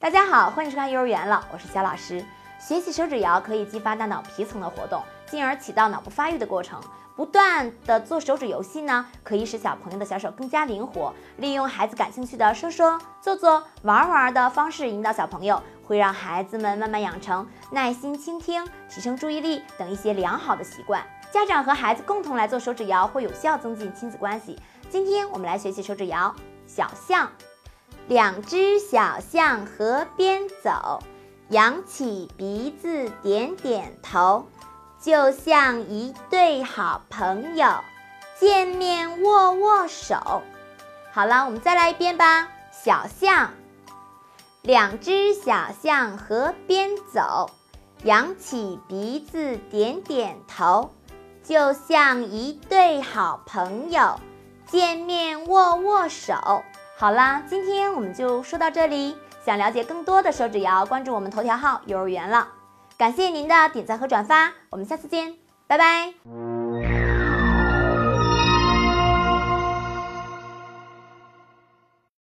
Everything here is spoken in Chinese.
大家好，欢迎收看幼儿园了，我是小老师。学习手指谣可以激发大脑皮层的活动，进而起到脑部发育的过程。不断的做手指游戏呢，可以使小朋友的小手更加灵活。利用孩子感兴趣的说说、做做、玩玩的方式引导小朋友，会让孩子们慢慢养成耐心倾听、提升注意力等一些良好的习惯。家长和孩子共同来做手指谣，会有效增进亲子关系。今天我们来学习手指谣《小象》。两只小象河边走，扬起鼻子点点头，就像一对好朋友，见面握握手。好了，我们再来一遍吧。小象，两只小象河边走，扬起鼻子点点头，就像一对好朋友，见面握握手。好啦，今天我们就说到这里。想了解更多的手指谣，关注我们头条号“幼儿园”了。感谢您的点赞和转发，我们下次见，拜拜。